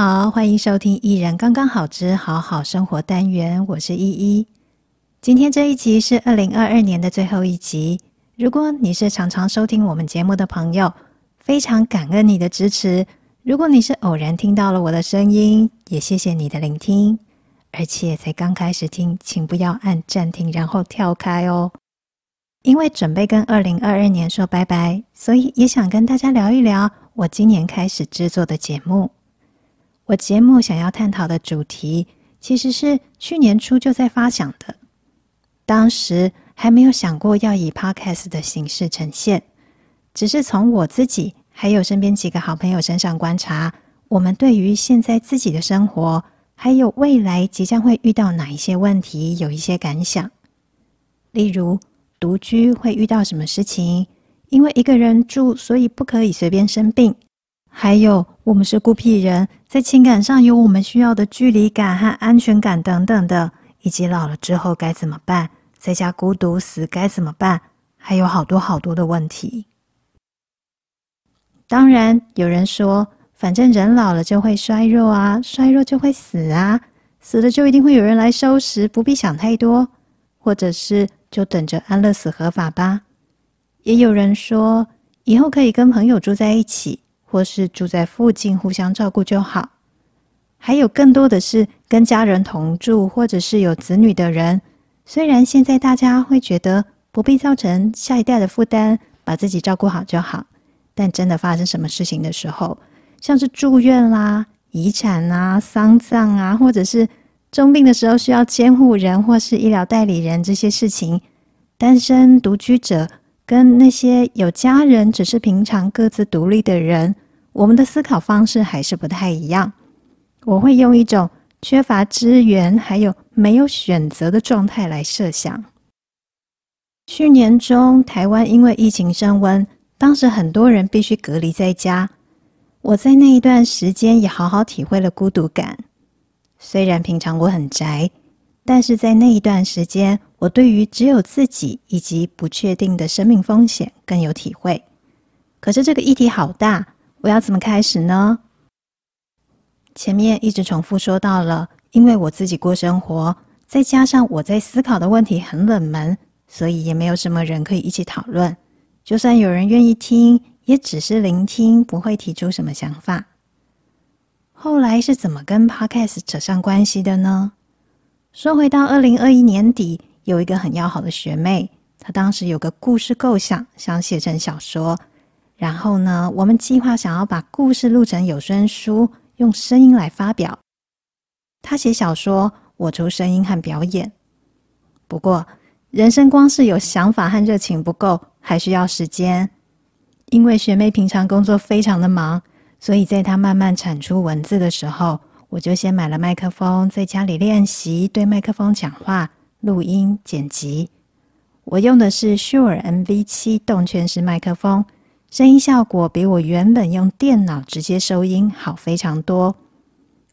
好，欢迎收听《一人刚刚好之好好生活》单元，我是依依。今天这一集是二零二二年的最后一集。如果你是常常收听我们节目的朋友，非常感恩你的支持。如果你是偶然听到了我的声音，也谢谢你的聆听。而且才刚开始听，请不要按暂停然后跳开哦。因为准备跟二零二二年说拜拜，所以也想跟大家聊一聊我今年开始制作的节目。我节目想要探讨的主题，其实是去年初就在发想的，当时还没有想过要以 Podcast 的形式呈现，只是从我自己。还有身边几个好朋友身上观察，我们对于现在自己的生活，还有未来即将会遇到哪一些问题，有一些感想。例如，独居会遇到什么事情？因为一个人住，所以不可以随便生病。还有，我们是孤僻人，在情感上有我们需要的距离感和安全感等等的，以及老了之后该怎么办？在家孤独死该怎么办？还有好多好多的问题。当然，有人说，反正人老了就会衰弱啊，衰弱就会死啊，死了就一定会有人来收拾，不必想太多，或者是就等着安乐死合法吧。也有人说，以后可以跟朋友住在一起，或是住在附近互相照顾就好。还有更多的是跟家人同住，或者是有子女的人。虽然现在大家会觉得不必造成下一代的负担，把自己照顾好就好。但真的发生什么事情的时候，像是住院啦、遗产啊、丧葬啊，或者是重病的时候需要监护人或是医疗代理人这些事情，单身独居者跟那些有家人只是平常各自独立的人，我们的思考方式还是不太一样。我会用一种缺乏资源还有没有选择的状态来设想。去年中，台湾因为疫情升温。当时很多人必须隔离在家，我在那一段时间也好好体会了孤独感。虽然平常我很宅，但是在那一段时间，我对于只有自己以及不确定的生命风险更有体会。可是这个议题好大，我要怎么开始呢？前面一直重复说到了，因为我自己过生活，再加上我在思考的问题很冷门，所以也没有什么人可以一起讨论。就算有人愿意听，也只是聆听，不会提出什么想法。后来是怎么跟 Podcast 扯上关系的呢？说回到二零二一年底，有一个很要好的学妹，她当时有个故事构想，想写成小说。然后呢，我们计划想要把故事录成有声书，用声音来发表。她写小说，我出声音和表演。不过，人生光是有想法和热情不够。还需要时间，因为学妹平常工作非常的忙，所以在她慢慢产出文字的时候，我就先买了麦克风，在家里练习对麦克风讲话、录音、剪辑。我用的是 Sure MV7 动圈式麦克风，声音效果比我原本用电脑直接收音好非常多。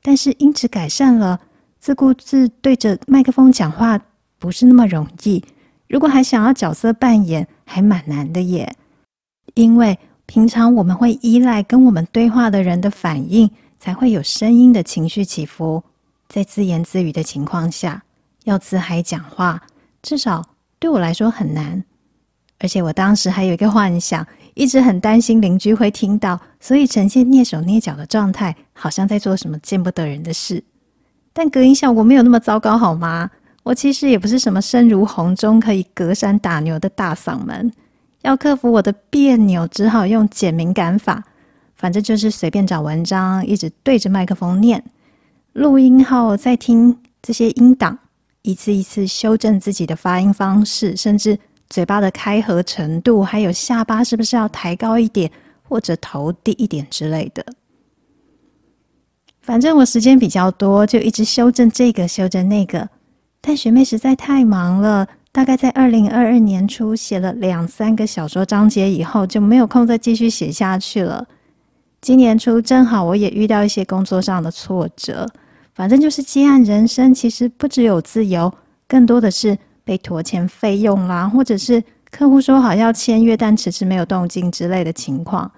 但是音质改善了，自顾自对着麦克风讲话不是那么容易。如果还想要角色扮演，还蛮难的耶。因为平常我们会依赖跟我们对话的人的反应，才会有声音的情绪起伏。在自言自语的情况下，要自嗨讲话，至少对我来说很难。而且我当时还有一个幻想，一直很担心邻居会听到，所以呈现蹑手蹑脚的状态，好像在做什么见不得人的事。但隔音效果没有那么糟糕，好吗？我其实也不是什么声如洪钟可以隔山打牛的大嗓门，要克服我的别扭，只好用简明感法。反正就是随便找文章，一直对着麦克风念，录音后再听这些音档，一次一次修正自己的发音方式，甚至嘴巴的开合程度，还有下巴是不是要抬高一点，或者头低一点之类的。反正我时间比较多，就一直修正这个，修正那个。但学妹实在太忙了，大概在二零二二年初写了两三个小说章节以后，就没有空再继续写下去了。今年初正好我也遇到一些工作上的挫折，反正就是接案人生，其实不只有自由，更多的是被拖欠费用啦，或者是客户说好要签约，但迟迟没有动静之类的情况。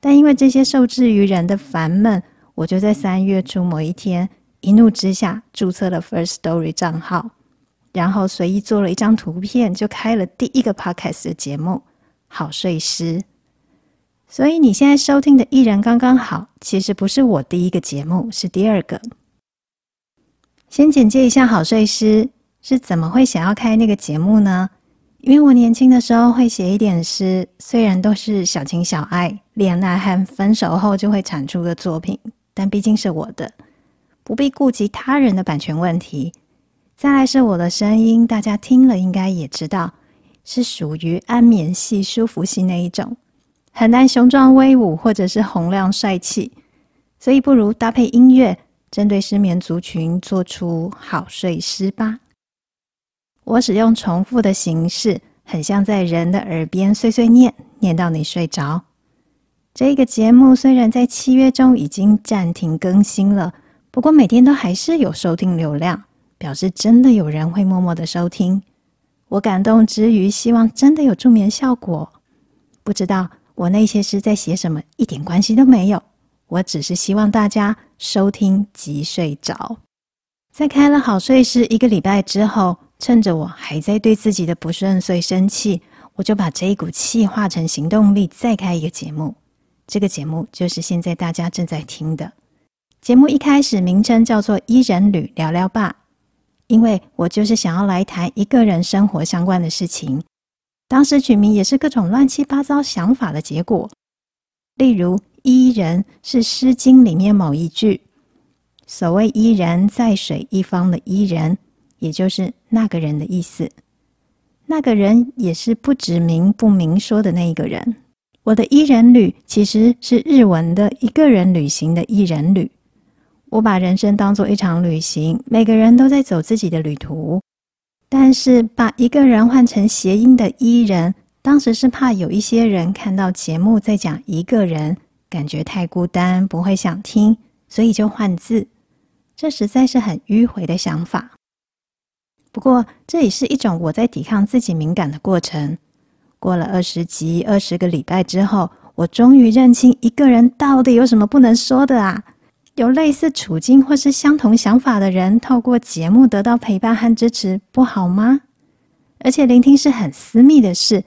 但因为这些受制于人的烦闷，我就在三月初某一天一怒之下注册了 First Story 账号，然后随意做了一张图片，就开了第一个 Podcast 的节目《好睡师》。所以你现在收听的《艺人刚刚好》，其实不是我第一个节目，是第二个。先简介一下《好睡师》是怎么会想要开那个节目呢？因为我年轻的时候会写一点诗，虽然都是小情小爱、恋爱和分手后就会产出的作品，但毕竟是我的，不必顾及他人的版权问题。再来是我的声音，大家听了应该也知道，是属于安眠系、舒服系那一种，很难雄壮威武或者是洪亮帅气，所以不如搭配音乐，针对失眠族群做出好睡诗吧。我使用重复的形式，很像在人的耳边碎碎念，念到你睡着。这个节目虽然在七月中已经暂停更新了，不过每天都还是有收听流量，表示真的有人会默默的收听。我感动之余，希望真的有助眠效果。不知道我那些诗在写什么，一点关系都没有。我只是希望大家收听即睡着。在开了好睡师一个礼拜之后。趁着我还在对自己的不顺遂生气，我就把这一股气化成行动力，再开一个节目。这个节目就是现在大家正在听的节目。一开始名称叫做“一人旅聊聊吧”，因为我就是想要来谈一个人生活相关的事情。当时取名也是各种乱七八糟想法的结果。例如，“伊人”是《诗经》里面某一句，所谓“伊人，在水一方”的“伊人”。也就是那个人的意思，那个人也是不指名不明说的那一个人。我的伊人旅其实是日文的一个人旅行的伊人旅。我把人生当作一场旅行，每个人都在走自己的旅途。但是把一个人换成谐音的伊人，当时是怕有一些人看到节目在讲一个人，感觉太孤单，不会想听，所以就换字。这实在是很迂回的想法。不过，这也是一种我在抵抗自己敏感的过程。过了二十集、二十个礼拜之后，我终于认清一个人到底有什么不能说的啊！有类似处境或是相同想法的人，透过节目得到陪伴和支持，不好吗？而且聆听是很私密的事。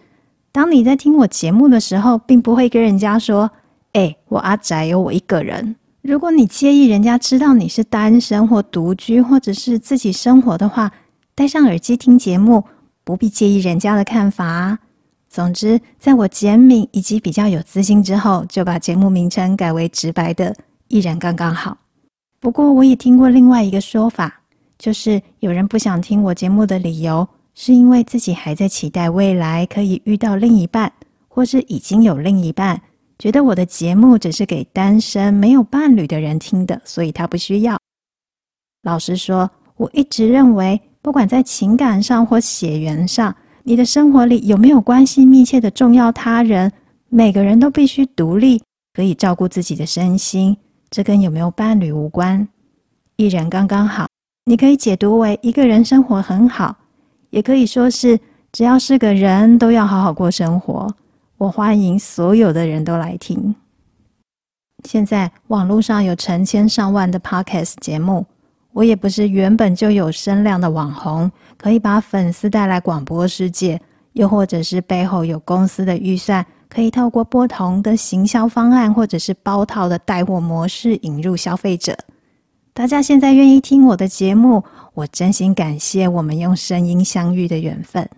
当你在听我节目的时候，并不会跟人家说：“哎，我阿宅有我一个人。”如果你介意人家知道你是单身或独居，或者是自己生活的话，戴上耳机听节目，不必介意人家的看法啊。总之，在我简明以及比较有自信之后，就把节目名称改为直白的“一人刚刚好”。不过，我也听过另外一个说法，就是有人不想听我节目的理由，是因为自己还在期待未来可以遇到另一半，或是已经有另一半，觉得我的节目只是给单身没有伴侣的人听的，所以他不需要。老实说，我一直认为。不管在情感上或血缘上，你的生活里有没有关系密切的重要他人，每个人都必须独立，可以照顾自己的身心。这跟有没有伴侣无关。一人刚刚好，你可以解读为一个人生活很好，也可以说是只要是个人都要好好过生活。我欢迎所有的人都来听。现在网络上有成千上万的 Podcast 节目。我也不是原本就有声量的网红，可以把粉丝带来广播世界，又或者是背后有公司的预算，可以透过不同的行销方案，或者是包套的带货模式引入消费者。大家现在愿意听我的节目，我真心感谢我们用声音相遇的缘分。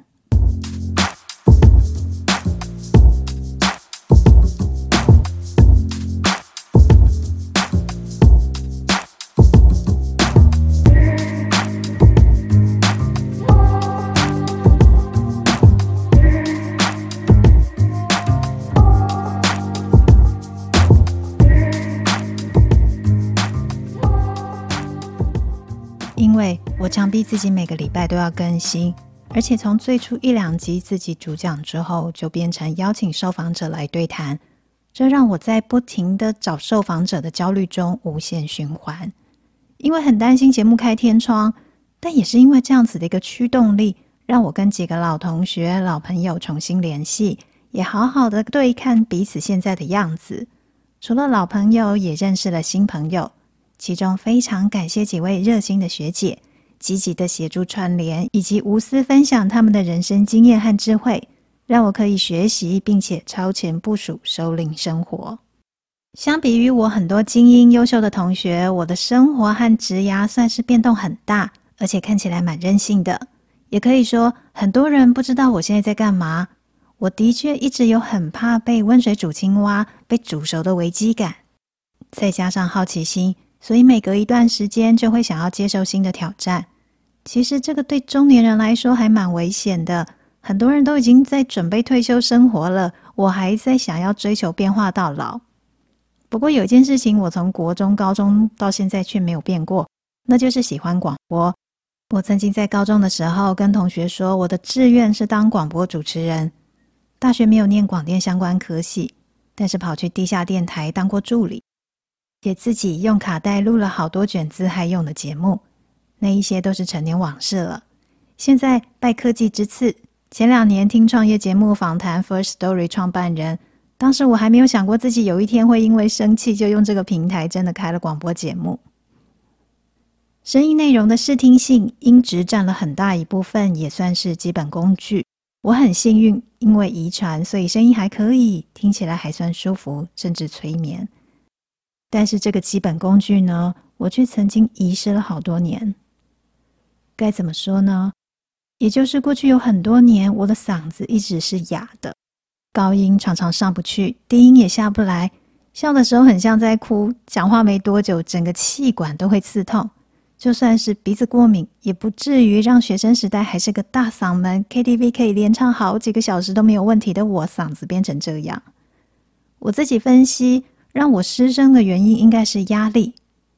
我强逼自己每个礼拜都要更新，而且从最初一两集自己主讲之后，就变成邀请受访者来对谈，这让我在不停的找受访者的焦虑中无限循环。因为很担心节目开天窗，但也是因为这样子的一个驱动力，让我跟几个老同学、老朋友重新联系，也好好的对看彼此现在的样子。除了老朋友，也认识了新朋友。其中非常感谢几位热心的学姐，积极的协助串联，以及无私分享他们的人生经验和智慧，让我可以学习并且超前部署，首领生活。相比于我很多精英优秀的同学，我的生活和职涯算是变动很大，而且看起来蛮任性的。也可以说，很多人不知道我现在在干嘛。我的确一直有很怕被温水煮青蛙、被煮熟的危机感，再加上好奇心，所以每隔一段时间就会想要接受新的挑战。其实这个对中年人来说还蛮危险的，很多人都已经在准备退休生活了，我还在想要追求变化到老。不过有一件事情，我从国中、高中到现在却没有变过，那就是喜欢广播。我曾经在高中的时候跟同学说，我的志愿是当广播主持人。大学没有念广电相关科系，但是跑去地下电台当过助理，也自己用卡带录了好多卷自嗨用的节目。那一些都是陈年往事了。现在拜科技之赐，前两年听创业节目访谈 First Story 创办人，当时我还没有想过自己有一天会因为生气就用这个平台真的开了广播节目。声音内容的视听性，音质占了很大一部分，也算是基本工具。我很幸运，因为遗传，所以声音还可以，听起来还算舒服，甚至催眠。但是这个基本工具呢，我却曾经遗失了好多年。该怎么说呢？也就是过去有很多年，我的嗓子一直是哑的，高音常常上不去，低音也下不来，笑的时候很像在哭，讲话没多久，整个气管都会刺痛。就算是鼻子过敏，也不至于让学生时代还是个大嗓门，KTV 可以连唱好几个小时都没有问题的我，嗓子变成这样。我自己分析，让我失声的原因应该是压力。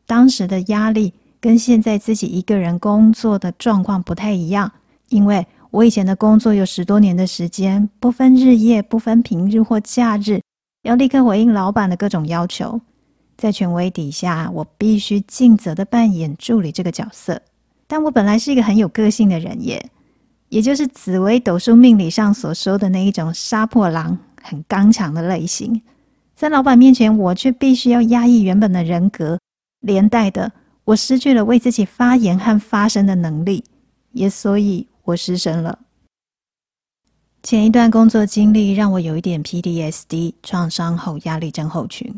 当时的压力跟现在自己一个人工作的状况不太一样，因为我以前的工作有十多年的时间，不分日夜，不分平日或假日，要立刻回应老板的各种要求。在权威底下，我必须尽责的扮演助理这个角色。但我本来是一个很有个性的人耶，也就是紫薇斗数命理上所说的那一种杀破狼，很刚强的类型。在老板面前，我却必须要压抑原本的人格，连带的，我失去了为自己发言和发声的能力，也所以我失声了。前一段工作经历让我有一点 PTSD 创伤后压力症候群。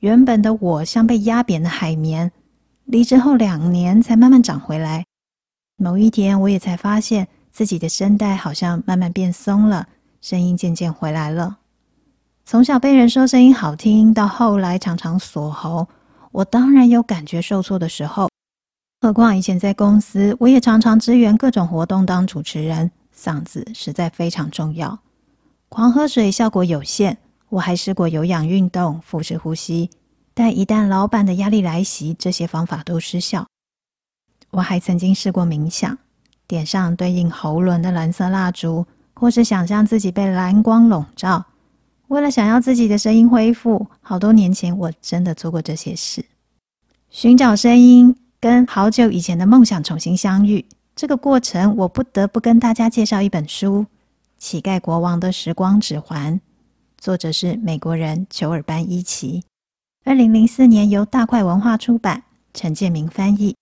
原本的我像被压扁的海绵，离职后两年才慢慢长回来。某一天，我也才发现自己的声带好像慢慢变松了，声音渐渐回来了。从小被人说声音好听，到后来常常锁喉，我当然有感觉受挫的时候。何况以前在公司，我也常常支援各种活动当主持人，嗓子实在非常重要。狂喝水效果有限。我还试过有氧运动、腹式呼吸，但一旦老板的压力来袭，这些方法都失效。我还曾经试过冥想，点上对应喉轮的蓝色蜡烛，或是想象自己被蓝光笼罩。为了想要自己的声音恢复，好多年前我真的做过这些事。寻找声音，跟好久以前的梦想重新相遇，这个过程我不得不跟大家介绍一本书《乞丐国王的时光指环》。作者是美国人裘尔班伊奇，二零零四年由大块文化出版，陈建明翻译。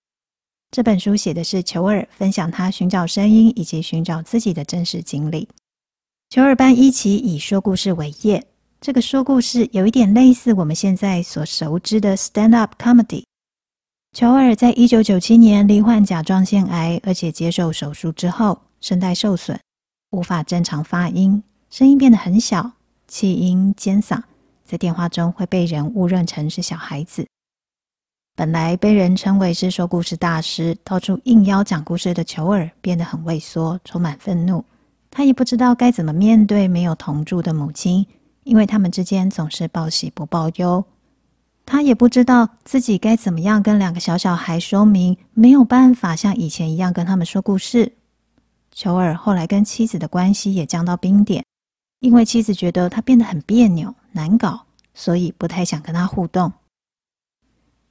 这本书写的是裘尔分享他寻找声音以及寻找自己的真实经历。裘尔班伊奇以说故事为业，这个说故事有一点类似我们现在所熟知的 stand up comedy。裘尔在一九九七年罹患甲状腺癌，而且接受手术之后，声带受损，无法正常发音，声音变得很小。气音尖嗓，在电话中会被人误认成是小孩子。本来被人称为是说故事大师，到处应邀讲故事的裘尔变得很畏缩，充满愤怒。他也不知道该怎么面对没有同住的母亲，因为他们之间总是报喜不报忧。他也不知道自己该怎么样跟两个小小孩说明，没有办法像以前一样跟他们说故事。裘尔后来跟妻子的关系也降到冰点。因为妻子觉得他变得很别扭、难搞，所以不太想跟他互动。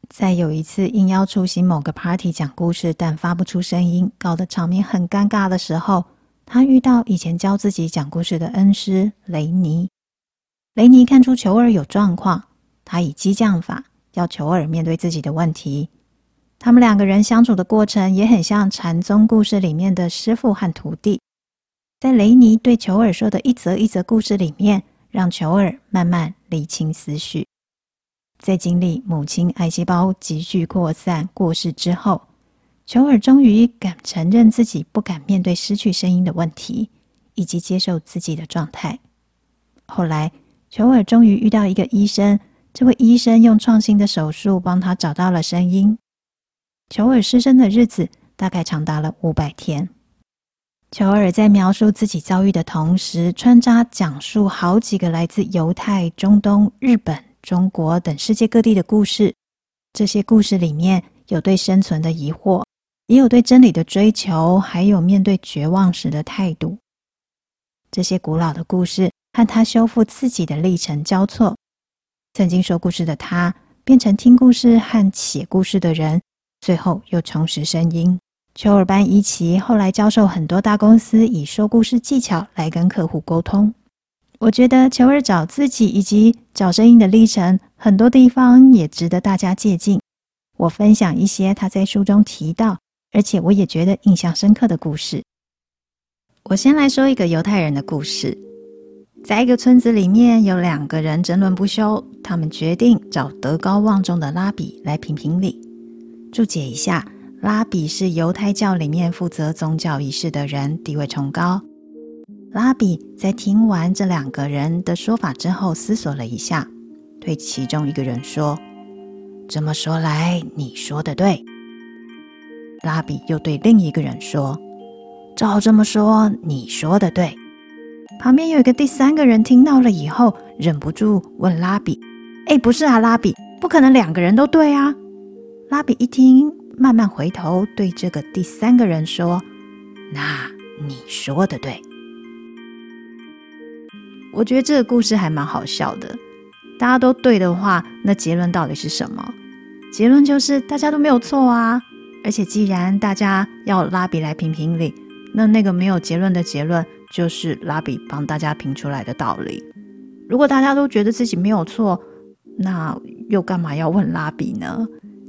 在有一次应邀出席某个 party 讲故事，但发不出声音，搞得场面很尴尬的时候，他遇到以前教自己讲故事的恩师雷尼。雷尼看出裘尔有状况，他以激将法要求尔面对自己的问题。他们两个人相处的过程也很像禅宗故事里面的师父和徒弟。在雷尼对裘尔说的一则一则故事里面，让裘尔慢慢理清思绪。在经历母亲癌细胞急剧扩散过世之后，乔尔终于敢承认自己不敢面对失去声音的问题，以及接受自己的状态。后来，乔尔终于遇到一个医生，这位医生用创新的手术帮他找到了声音。裘尔失声的日子大概长达了五百天。裘尔在描述自己遭遇的同时，穿插讲述好几个来自犹太、中东、日本。中国等世界各地的故事，这些故事里面有对生存的疑惑，也有对真理的追求，还有面对绝望时的态度。这些古老的故事和他修复自己的历程交错。曾经说故事的他，变成听故事和写故事的人，最后又重拾声音。裘尔班伊奇后来教授很多大公司以说故事技巧来跟客户沟通。我觉得裘尔找自己以及找声音的历程，很多地方也值得大家借鉴。我分享一些他在书中提到，而且我也觉得印象深刻的故事。我先来说一个犹太人的故事。在一个村子里面，有两个人争论不休，他们决定找德高望重的拉比来评评理。注解一下，拉比是犹太教里面负责宗教仪式的人，地位崇高。拉比在听完这两个人的说法之后，思索了一下，对其中一个人说：“这么说来，你说的对。”拉比又对另一个人说：“照这么说，你说的对。”旁边有一个第三个人听到了以后，忍不住问拉比：“哎，不是啊，拉比，不可能两个人都对啊！”拉比一听，慢慢回头对这个第三个人说：“那你说的对。”我觉得这个故事还蛮好笑的。大家都对的话，那结论到底是什么？结论就是大家都没有错啊。而且既然大家要拉比来评评理，那那个没有结论的结论就是拉比帮大家评出来的道理。如果大家都觉得自己没有错，那又干嘛要问拉比呢？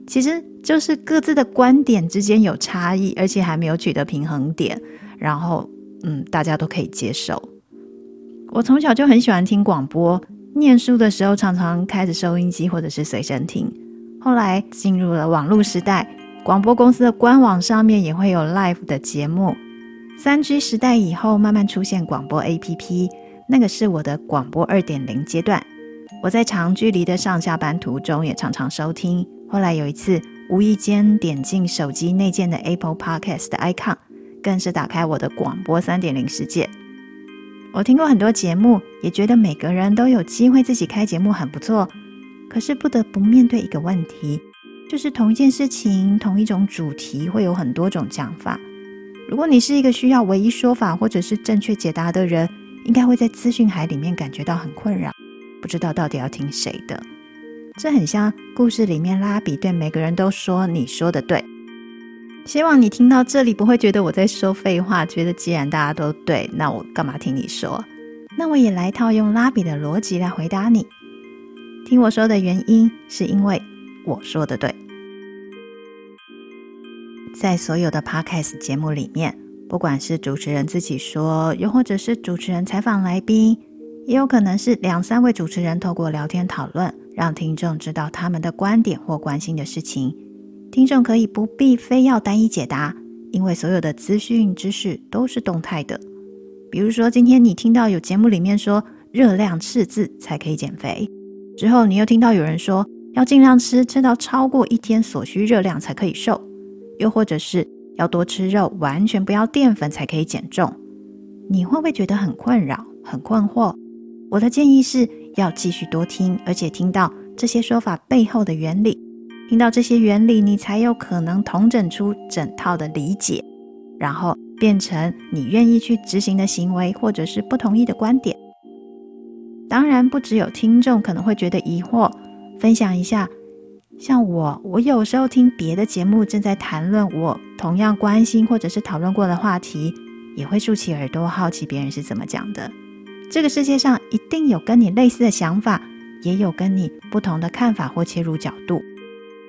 其实就是各自的观点之间有差异，而且还没有取得平衡点，然后嗯，大家都可以接受。我从小就很喜欢听广播，念书的时候常常开着收音机或者是随身听。后来进入了网络时代，广播公司的官网上面也会有 live 的节目。三 G 时代以后，慢慢出现广播 APP，那个是我的广播二点零阶段。我在长距离的上下班途中也常常收听。后来有一次无意间点进手机内建的 Apple Podcast 的 icon，更是打开我的广播三点零世界。我听过很多节目，也觉得每个人都有机会自己开节目很不错。可是不得不面对一个问题，就是同一件事情、同一种主题会有很多种讲法。如果你是一个需要唯一说法或者是正确解答的人，应该会在资讯海里面感觉到很困扰，不知道到底要听谁的。这很像故事里面拉比对每个人都说：“你说的对。”希望你听到这里不会觉得我在说废话，觉得既然大家都对，那我干嘛听你说？那我也来套用拉比的逻辑来回答你。听我说的原因是因为我说的对。在所有的 Podcast 节目里面，不管是主持人自己说，又或者是主持人采访来宾，也有可能是两三位主持人透过聊天讨论，让听众知道他们的观点或关心的事情。听众可以不必非要单一解答，因为所有的资讯知识都是动态的。比如说，今天你听到有节目里面说热量赤字才可以减肥，之后你又听到有人说要尽量吃，吃到超过一天所需热量才可以瘦，又或者是要多吃肉，完全不要淀粉才可以减重，你会不会觉得很困扰、很困惑？我的建议是要继续多听，而且听到这些说法背后的原理。听到这些原理，你才有可能统整出整套的理解，然后变成你愿意去执行的行为，或者是不同意的观点。当然，不只有听众可能会觉得疑惑，分享一下，像我，我有时候听别的节目正在谈论我同样关心或者是讨论过的话题，也会竖起耳朵好奇别人是怎么讲的。这个世界上一定有跟你类似的想法，也有跟你不同的看法或切入角度。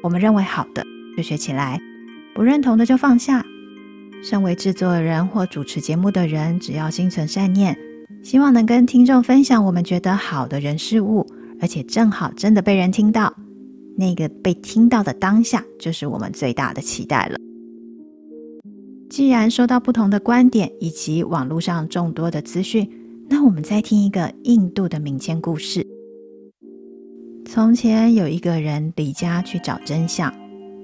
我们认为好的就学起来，不认同的就放下。身为制作人或主持节目的人，只要心存善念，希望能跟听众分享我们觉得好的人事物，而且正好真的被人听到，那个被听到的当下，就是我们最大的期待了。既然收到不同的观点以及网络上众多的资讯，那我们再听一个印度的民间故事。从前有一个人离家去找真相，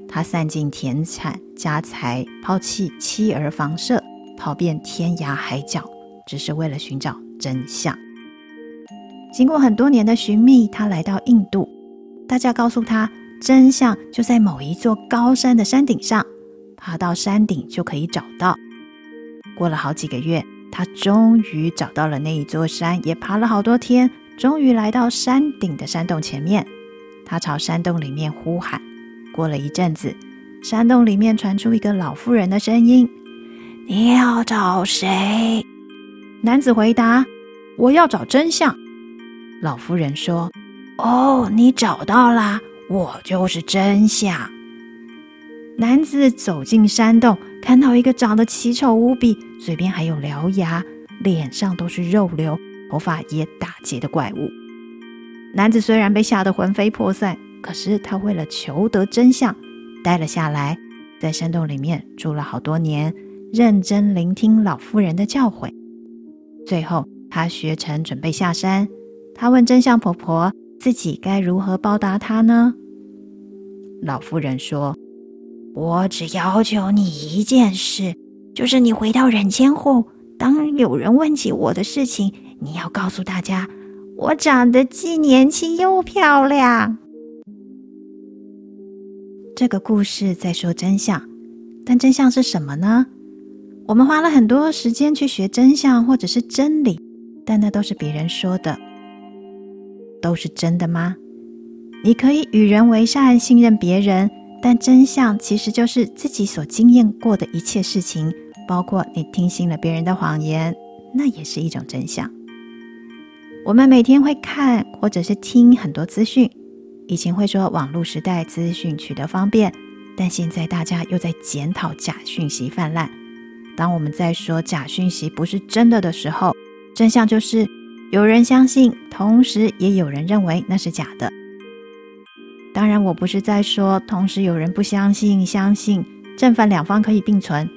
他散尽田产家财，抛弃妻儿房舍，跑遍天涯海角，只是为了寻找真相。经过很多年的寻觅，他来到印度，大家告诉他，真相就在某一座高山的山顶上。爬到山顶就可以找到。过了好几个月，他终于找到了那一座山，也爬了好多天，终于来到山顶的山洞前面。他朝山洞里面呼喊。过了一阵子，山洞里面传出一个老妇人的声音：“你要找谁？”男子回答：“我要找真相。”老妇人说：“哦，你找到啦，我就是真相。”男子走进山洞，看到一个长得奇丑无比、嘴边还有獠牙、脸上都是肉瘤、头发也打结的怪物。男子虽然被吓得魂飞魄散，可是他为了求得真相，待了下来，在山洞里面住了好多年，认真聆听老妇人的教诲。最后，他学成，准备下山。他问真相婆婆：“自己该如何报答他呢？”老妇人说。我只要求你一件事，就是你回到人间后，当有人问起我的事情，你要告诉大家，我长得既年轻又漂亮。这个故事在说真相，但真相是什么呢？我们花了很多时间去学真相或者是真理，但那都是别人说的，都是真的吗？你可以与人为善，信任别人。但真相其实就是自己所经验过的一切事情，包括你听信了别人的谎言，那也是一种真相。我们每天会看或者是听很多资讯，以前会说网络时代资讯取得方便，但现在大家又在检讨假讯息泛滥。当我们在说假讯息不是真的的时候，真相就是有人相信，同时也有人认为那是假的。当然，我不是在说同时有人不相信、相信，正反两方可以并存，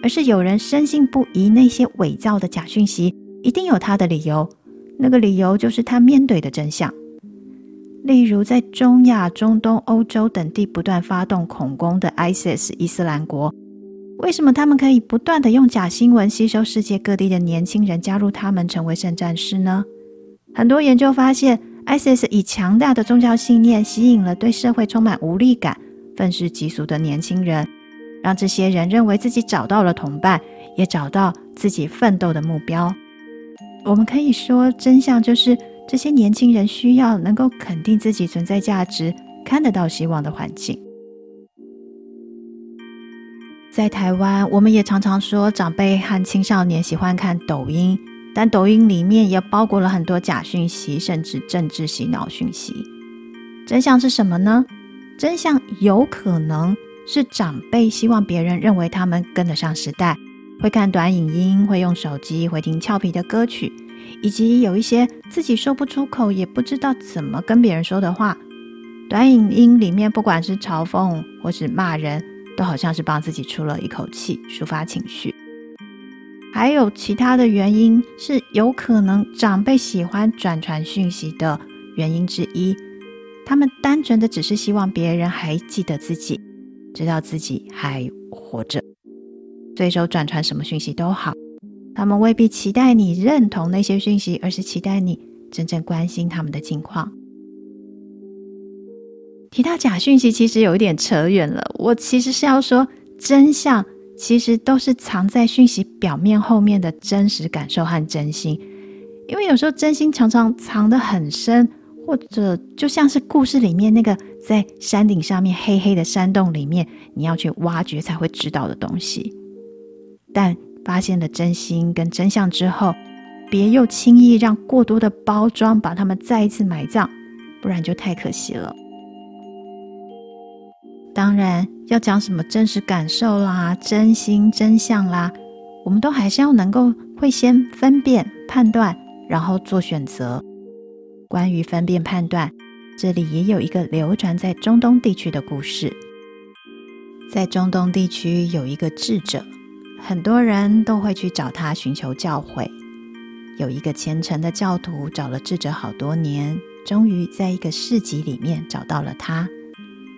而是有人深信不疑那些伪造的假讯息，一定有他的理由。那个理由就是他面对的真相。例如，在中亚、中东、欧洲等地不断发动恐攻的 ISIS 伊斯兰国，为什么他们可以不断的用假新闻吸收世界各地的年轻人，加入他们成为圣战士呢？很多研究发现。ISIS 以强大的宗教信念吸引了对社会充满无力感、愤世嫉俗的年轻人，让这些人认为自己找到了同伴，也找到自己奋斗的目标。我们可以说，真相就是这些年轻人需要能够肯定自己存在价值、看得到希望的环境。在台湾，我们也常常说，长辈和青少年喜欢看抖音。但抖音里面也包裹了很多假讯息，甚至政治洗脑讯息。真相是什么呢？真相有可能是长辈希望别人认为他们跟得上时代，会看短影音，会用手机，会听俏皮的歌曲，以及有一些自己说不出口，也不知道怎么跟别人说的话。短影音里面不管是嘲讽或是骂人，都好像是帮自己出了一口气，抒发情绪。还有其他的原因是有可能长辈喜欢转传讯息的原因之一，他们单纯的只是希望别人还记得自己，知道自己还活着。随手转传什么讯息都好，他们未必期待你认同那些讯息，而是期待你真正关心他们的近况。提到假讯息，其实有一点扯远了，我其实是要说真相。其实都是藏在讯息表面后面的真实感受和真心，因为有时候真心常常藏得很深，或者就像是故事里面那个在山顶上面黑黑的山洞里面，你要去挖掘才会知道的东西。但发现了真心跟真相之后，别又轻易让过多的包装把它们再一次埋葬，不然就太可惜了。当然，要讲什么真实感受啦、真心真相啦，我们都还是要能够会先分辨、判断，然后做选择。关于分辨判断，这里也有一个流传在中东地区的故事。在中东地区有一个智者，很多人都会去找他寻求教诲。有一个虔诚的教徒找了智者好多年，终于在一个市集里面找到了他。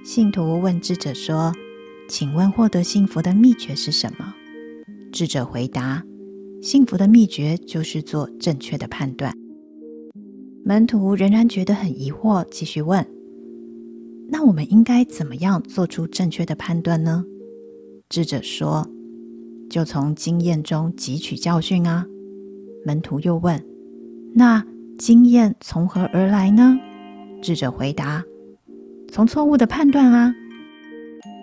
信徒问智者说：“请问获得幸福的秘诀是什么？”智者回答：“幸福的秘诀就是做正确的判断。”门徒仍然觉得很疑惑，继续问：“那我们应该怎么样做出正确的判断呢？”智者说：“就从经验中汲取教训啊。”门徒又问：“那经验从何而来呢？”智者回答。从错误的判断啊，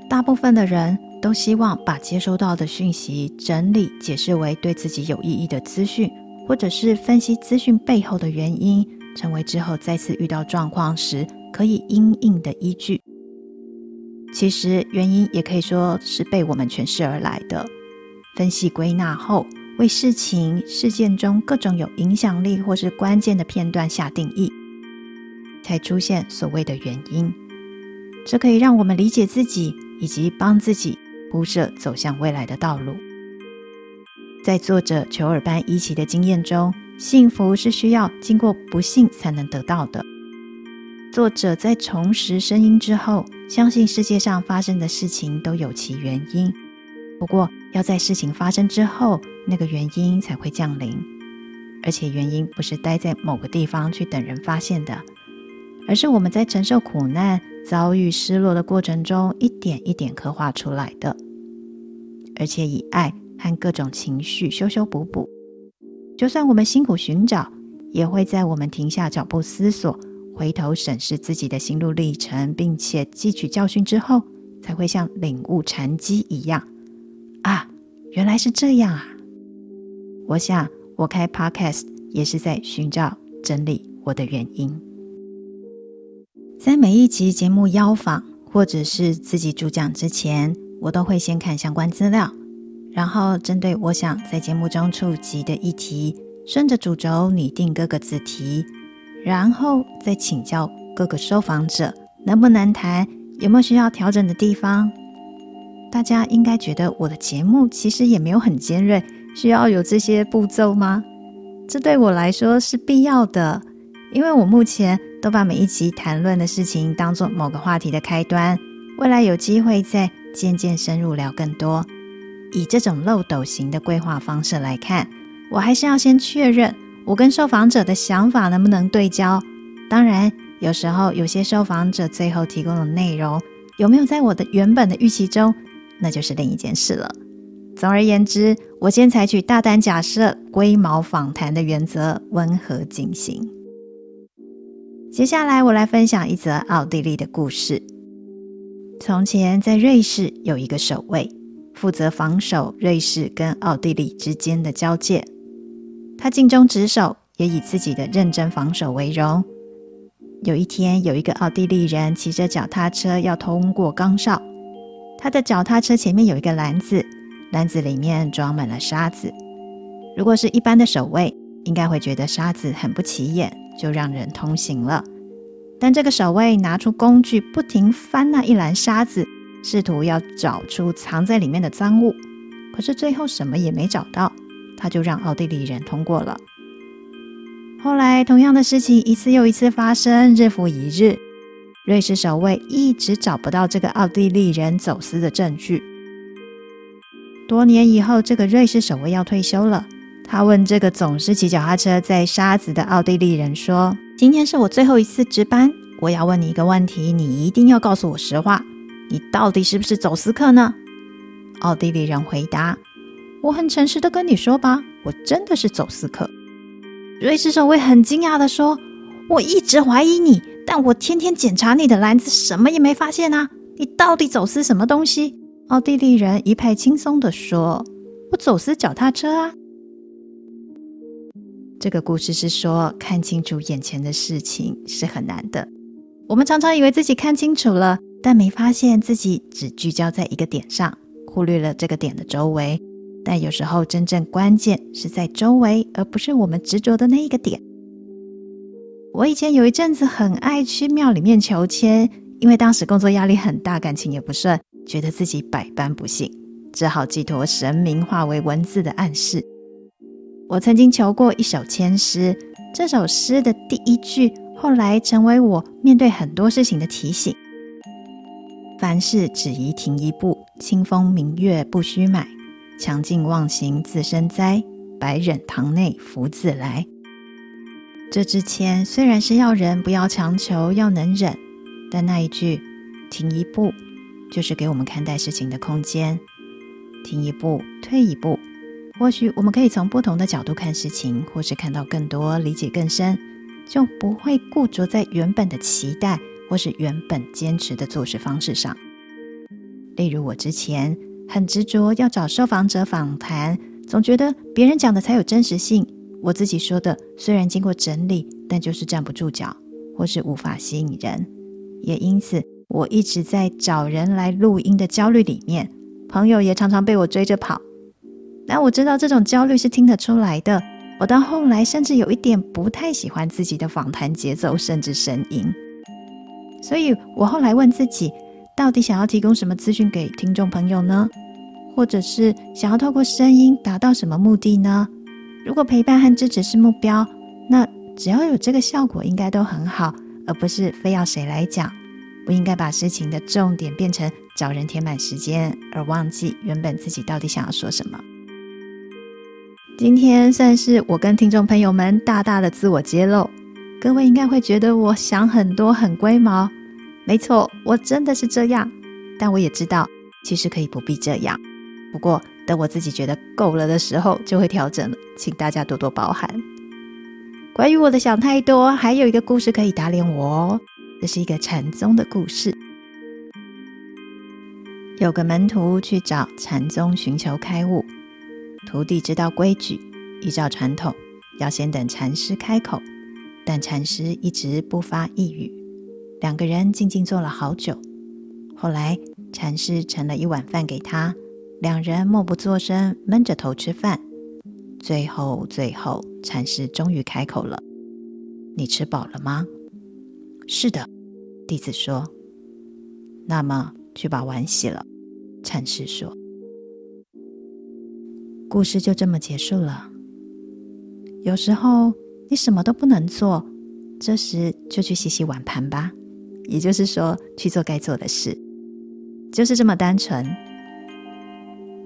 大部分的人都希望把接收到的讯息整理、解释为对自己有意义的资讯，或者是分析资讯背后的原因，成为之后再次遇到状况时可以因应的依据。其实原因也可以说是被我们诠释而来的，分析归纳后，为事情事件中各种有影响力或是关键的片段下定义，才出现所谓的原因。这可以让我们理解自己，以及帮自己铺设走向未来的道路。在作者裘尔班伊奇的经验中，幸福是需要经过不幸才能得到的。作者在重拾声音之后，相信世界上发生的事情都有其原因。不过，要在事情发生之后，那个原因才会降临，而且原因不是待在某个地方去等人发现的，而是我们在承受苦难。遭遇失落的过程中，一点一点刻画出来的，而且以爱和各种情绪修修补补。就算我们辛苦寻找，也会在我们停下脚步思索、回头审视自己的心路历程，并且汲取教训之后，才会像领悟禅机一样。啊，原来是这样啊！我想，我开 Podcast 也是在寻找整理我的原因。在每一集节目邀访或者是自己主讲之前，我都会先看相关资料，然后针对我想在节目中触及的议题，顺着主轴拟定各个子题，然后再请教各个受访者能不能谈，有没有需要调整的地方。大家应该觉得我的节目其实也没有很尖锐，需要有这些步骤吗？这对我来说是必要的，因为我目前。都把每一集谈论的事情当做某个话题的开端，未来有机会再渐渐深入聊更多。以这种漏斗型的规划方式来看，我还是要先确认我跟受访者的想法能不能对焦。当然，有时候有些受访者最后提供的内容有没有在我的原本的预期中，那就是另一件事了。总而言之，我先采取大胆假设、龟毛访谈的原则，温和进行。接下来，我来分享一则奥地利的故事。从前，在瑞士有一个守卫，负责防守瑞士跟奥地利之间的交界。他尽忠职守，也以自己的认真防守为荣。有一天，有一个奥地利人骑着脚踏车要通过岗哨，他的脚踏车前面有一个篮子，篮子里面装满了沙子。如果是一般的守卫，应该会觉得沙子很不起眼。就让人通行了，但这个守卫拿出工具，不停翻那一篮沙子，试图要找出藏在里面的赃物。可是最后什么也没找到，他就让奥地利人通过了。后来同样的事情一次又一次发生，日复一日，瑞士守卫一直找不到这个奥地利人走私的证据。多年以后，这个瑞士守卫要退休了。他问这个总是骑脚踏车载沙子的奥地利人说：“今天是我最后一次值班，我要问你一个问题，你一定要告诉我实话。你到底是不是走私客呢？”奥地利人回答：“我很诚实的跟你说吧，我真的是走私客。”瑞士守卫很惊讶的说：“我一直怀疑你，但我天天检查你的篮子，什么也没发现啊！你到底走私什么东西？”奥地利人一派轻松的说：“我走私脚踏车啊。”这个故事是说，看清楚眼前的事情是很难的，我们常常以为自己看清楚了，但没发现自己只聚焦在一个点上，忽略了这个点的周围。但有时候，真正关键是在周围，而不是我们执着的那一个点。我以前有一阵子很爱去庙里面求签，因为当时工作压力很大，感情也不顺，觉得自己百般不幸，只好寄托神明化为文字的暗示。我曾经求过一首签诗，这首诗的第一句后来成为我面对很多事情的提醒：凡事只宜停一步，清风明月不须买，强劲忘形自生灾，百忍堂内福自来。这支签虽然是要人不要强求，要能忍，但那一句“停一步”，就是给我们看待事情的空间。停一步，退一步，或许我们可以从不同的角度看事情，或是看到更多，理解更深，就不会固着在原本的期待或是原本坚持的做事方式上。例如，我之前很执着要找受访者访谈，总觉得别人讲的才有真实性。我自己说的虽然经过整理，但就是站不住脚，或是无法吸引人，也因此我一直在找人来录音的焦虑里面，朋友也常常被我追着跑。但我知道这种焦虑是听得出来的。我到后来甚至有一点不太喜欢自己的访谈节奏，甚至声音。所以我后来问自己，到底想要提供什么资讯给听众朋友呢？或者是想要透过声音达到什么目的呢？如果陪伴和支持是目标，那只要有这个效果，应该都很好，而不是非要谁来讲。不应该把事情的重点变成找人填满时间，而忘记原本自己到底想要说什么。今天算是我跟听众朋友们大大的自我揭露，各位应该会觉得我想很多，很龟毛。没错，我真的是这样，但我也知道，其实可以不必这样。不过，等我自己觉得够了的时候，就会调整了，请大家多多包涵。关于我的想太多，还有一个故事可以打脸我哦。这是一个禅宗的故事。有个门徒去找禅宗寻求开悟，徒弟知道规矩，依照传统，要先等禅师开口，但禅师一直不发一语。两个人静静坐了好久，后来禅师盛了一碗饭给他。两人默不作声，闷着头吃饭。最后，最后，禅师终于开口了：“你吃饱了吗？”“是的。”弟子说。“那么，去把碗洗了。”禅师说。故事就这么结束了。有时候你什么都不能做，这时就去洗洗碗盘吧。也就是说，去做该做的事，就是这么单纯。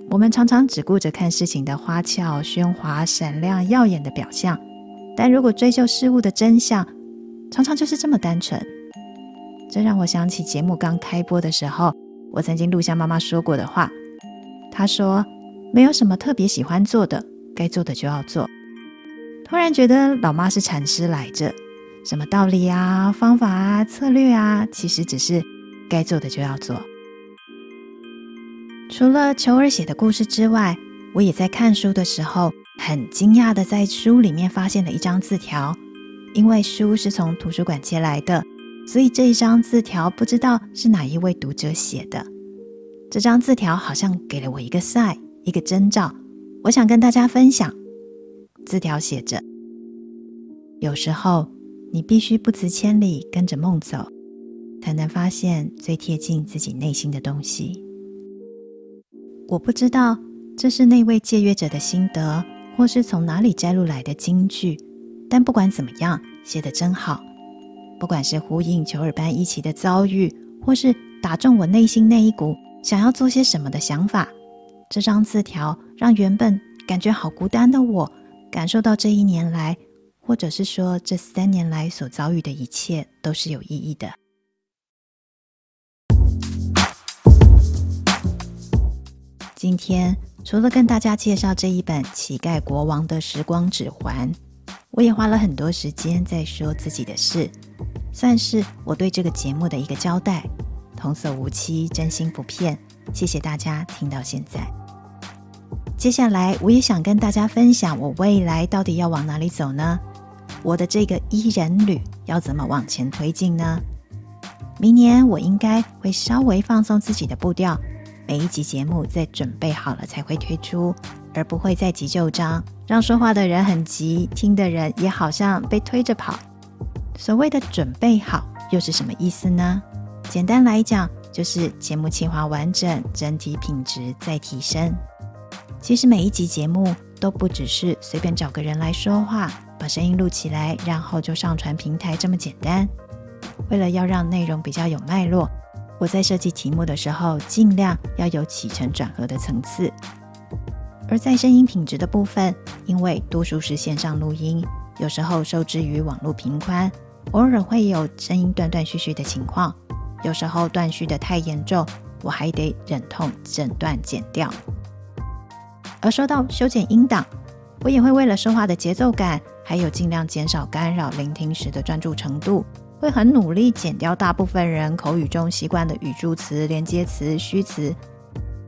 我们常常只顾着看事情的花俏、喧哗、闪亮、耀眼的表象，但如果追究事物的真相，常常就是这么单纯。这让我想起节目刚开播的时候，我曾经录下妈妈说过的话。她说：“没有什么特别喜欢做的，该做的就要做。”突然觉得老妈是禅师来着，什么道理啊、方法啊、策略啊，其实只是该做的就要做。除了求儿写的故事之外，我也在看书的时候很惊讶的在书里面发现了一张字条。因为书是从图书馆借来的，所以这一张字条不知道是哪一位读者写的。这张字条好像给了我一个塞一个征兆，我想跟大家分享。字条写着：有时候你必须不辞千里跟着梦走，才能发现最贴近自己内心的东西。我不知道这是那位借阅者的心得，或是从哪里摘录来的金句，但不管怎么样，写得真好。不管是呼应求尔班一起的遭遇，或是打中我内心那一股想要做些什么的想法，这张字条让原本感觉好孤单的我，感受到这一年来，或者是说这三年来所遭遇的一切，都是有意义的。今天除了跟大家介绍这一本《乞丐国王的时光指环》，我也花了很多时间在说自己的事，算是我对这个节目的一个交代。童叟无欺，真心不骗。谢谢大家听到现在。接下来我也想跟大家分享，我未来到底要往哪里走呢？我的这个一人旅要怎么往前推进呢？明年我应该会稍微放松自己的步调，每一集节目在准备好了才会推出，而不会再急就章，让说话的人很急，听的人也好像被推着跑。所谓的准备好又是什么意思呢？简单来讲，就是节目企划完整，整体品质再提升。其实每一集节目都不只是随便找个人来说话，把声音录起来，然后就上传平台这么简单。为了要让内容比较有脉络，我在设计题目的时候，尽量要有起承转合的层次。而在声音品质的部分，因为多数是线上录音，有时候受制于网络频宽，偶尔会有声音断断续续的情况。有时候断续的太严重，我还得忍痛整段剪掉。而说到修剪音档，我也会为了说话的节奏感，还有尽量减少干扰聆听时的专注程度。会很努力剪掉大部分人口语中习惯的语助词、连接词、虚词。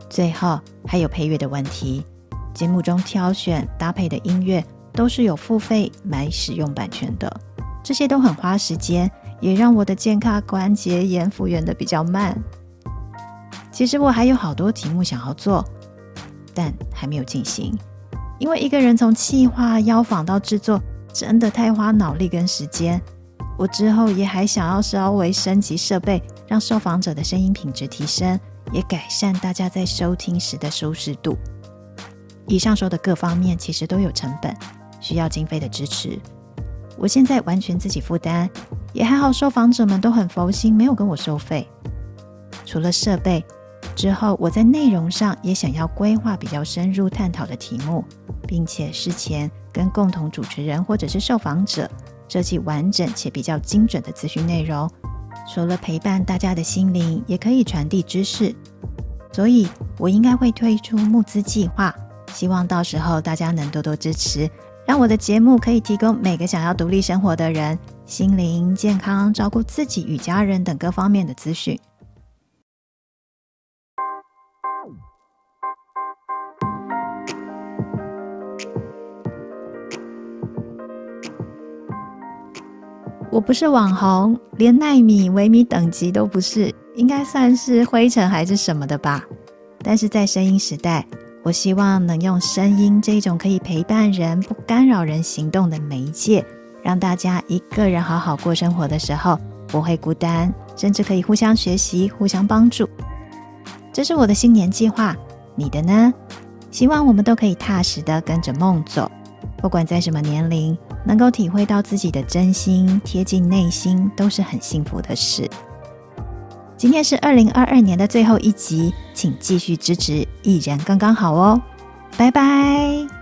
最后还有配乐的问题，节目中挑选搭配的音乐都是有付费买使用版权的，这些都很花时间，也让我的健康关节炎复原的比较慢。其实我还有好多题目想要做，但还没有进行，因为一个人从企划、邀访到制作，真的太花脑力跟时间。我之后也还想要稍微升级设备，让受访者的声音品质提升，也改善大家在收听时的舒适度。以上说的各方面其实都有成本，需要经费的支持。我现在完全自己负担，也还好，受访者们都很佛心，没有跟我收费。除了设备，之后我在内容上也想要规划比较深入探讨的题目，并且事前跟共同主持人或者是受访者。设计完整且比较精准的资讯内容，除了陪伴大家的心灵，也可以传递知识。所以，我应该会推出募资计划，希望到时候大家能多多支持，让我的节目可以提供每个想要独立生活的人心灵健康、照顾自己与家人等各方面的资讯。我不是网红，连奈米、微米等级都不是，应该算是灰尘还是什么的吧。但是在声音时代，我希望能用声音这种可以陪伴人、不干扰人行动的媒介，让大家一个人好好过生活的时候不会孤单，甚至可以互相学习、互相帮助。这是我的新年计划，你的呢？希望我们都可以踏实的跟着梦走，不管在什么年龄。能够体会到自己的真心，贴近内心，都是很幸福的事。今天是二零二二年的最后一集，请继续支持艺人刚刚好哦，拜拜。